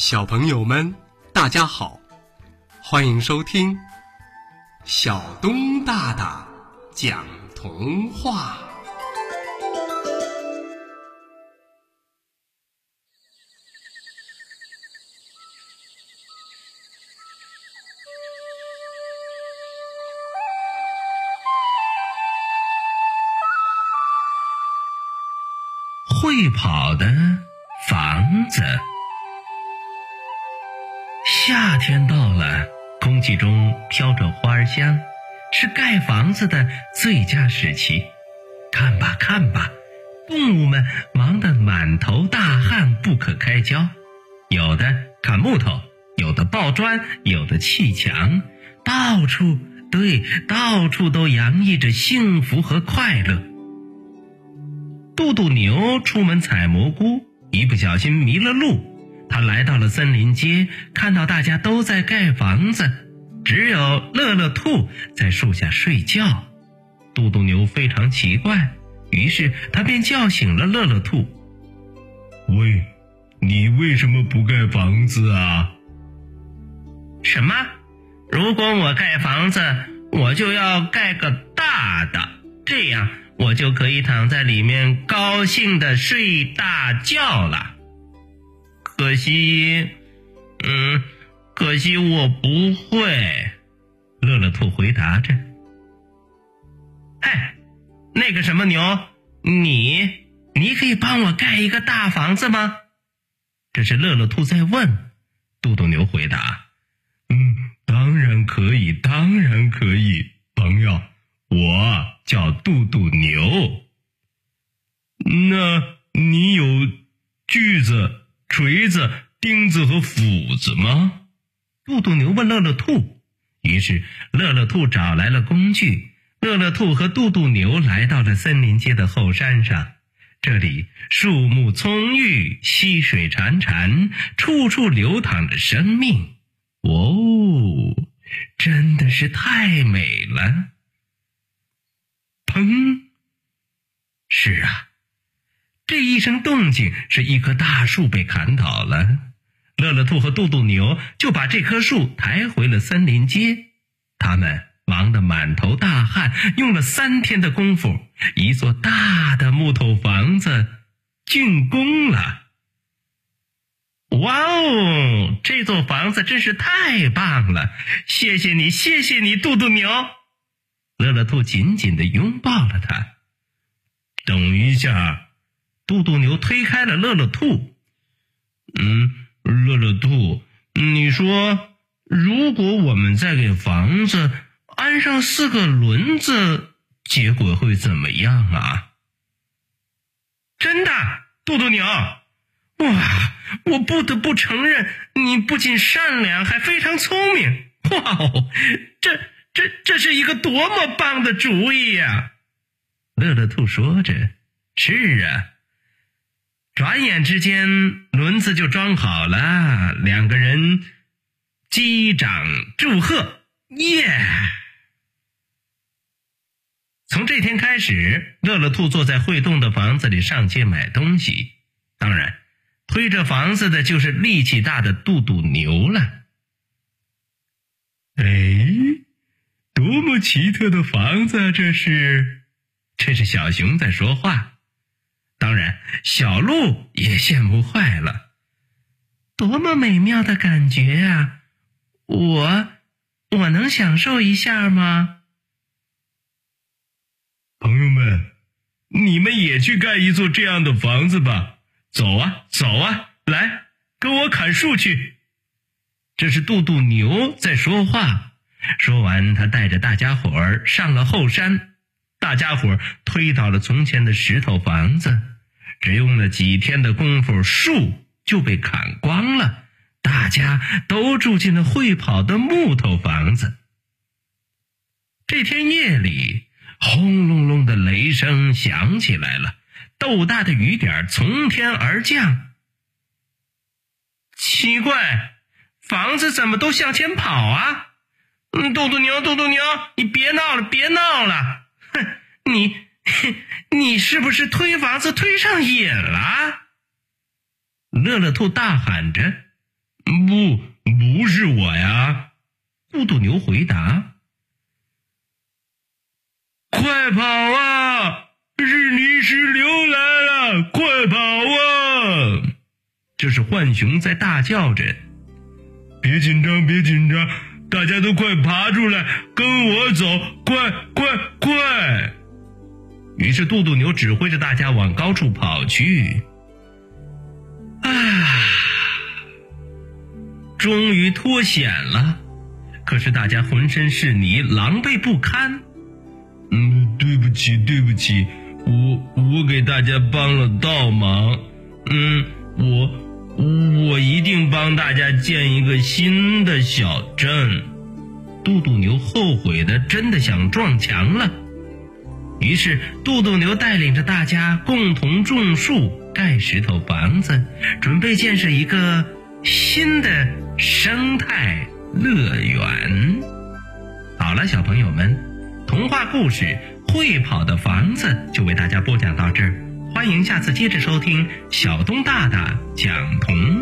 小朋友们，大家好，欢迎收听小东大大讲童话。会跑的房子。夏天到了，空气中飘着花香，是盖房子的最佳时期。看吧，看吧，动物们忙得满头大汗，不可开交。有的砍木头，有的抱砖，有的砌墙，到处对，到处都洋溢着幸福和快乐。渡渡牛出门采蘑菇，一不小心迷了路。他来到了森林街，看到大家都在盖房子，只有乐乐兔在树下睡觉。渡渡牛非常奇怪，于是他便叫醒了乐乐兔：“喂，你为什么不盖房子啊？”“什么？如果我盖房子，我就要盖个大的，这样我就可以躺在里面高兴的睡大觉了。”可惜，嗯，可惜我不会。乐乐兔回答着。嗨，那个什么牛，你，你可以帮我盖一个大房子吗？这是乐乐兔在问。肚肚牛回答：“嗯，当然可以，当然可以，朋友，我叫肚肚牛。那你有锯子？”锤子、钉子和斧子吗？肚肚牛问乐乐兔。于是乐乐兔找来了工具。乐乐兔和肚肚牛来到了森林街的后山上，这里树木葱郁，溪水潺潺，处处流淌着生命。哦，真的是太美了！砰！是啊。这一声动静是一棵大树被砍倒了，乐乐兔和杜杜牛就把这棵树抬回了森林街。他们忙得满头大汗，用了三天的功夫，一座大的木头房子竣工了。哇哦，这座房子真是太棒了！谢谢你，谢谢你，杜杜牛。乐乐兔紧紧的拥抱了他。等一下。渡渡牛推开了乐乐兔，嗯，乐乐兔，你说，如果我们再给房子安上四个轮子，结果会怎么样啊？真的，渡渡牛，哇，我不得不承认，你不仅善良，还非常聪明。哇哦，这这这是一个多么棒的主意呀！乐乐兔说着：“是啊。”转眼之间，轮子就装好了。两个人击掌祝贺，耶！从这天开始，乐乐兔坐在会动的房子里上街买东西。当然，推着房子的就是力气大的渡渡牛了。哎，多么奇特的房子啊！这是，这是小熊在说话。当然，小鹿也羡慕坏了，多么美妙的感觉啊！我，我能享受一下吗？朋友们，你们也去盖一座这样的房子吧！走啊，走啊，来，跟我砍树去！这是杜杜牛在说话。说完，他带着大家伙儿上了后山。大家伙儿推倒了从前的石头房子。只用了几天的功夫，树就被砍光了，大家都住进了会跑的木头房子。这天夜里，轰隆隆的雷声响起来了，豆大的雨点从天而降。奇怪，房子怎么都向前跑啊？嗯，嘟嘟牛，嘟嘟牛，你别闹了，别闹了！哼，你。你是不是推房子推上瘾了？乐乐兔大喊着：“不，不是我呀。嘟嘟牛回答：“快跑啊！是泥石流来了，快跑啊！”这是浣熊在大叫着：“别紧张，别紧张，大家都快爬出来，跟我走，快快快！”于是嘟嘟牛指挥着大家往高处跑去。啊！终于脱险了，可是大家浑身是泥，狼狈不堪。嗯，对不起，对不起，我我给大家帮了倒忙。嗯，我我一定帮大家建一个新的小镇。嘟嘟牛后悔的真的想撞墙了。于是，杜杜牛带领着大家共同种树、盖石头房子，准备建设一个新的生态乐园。好了，小朋友们，童话故事《会跑的房子》就为大家播讲到这儿，欢迎下次接着收听小东大大讲童。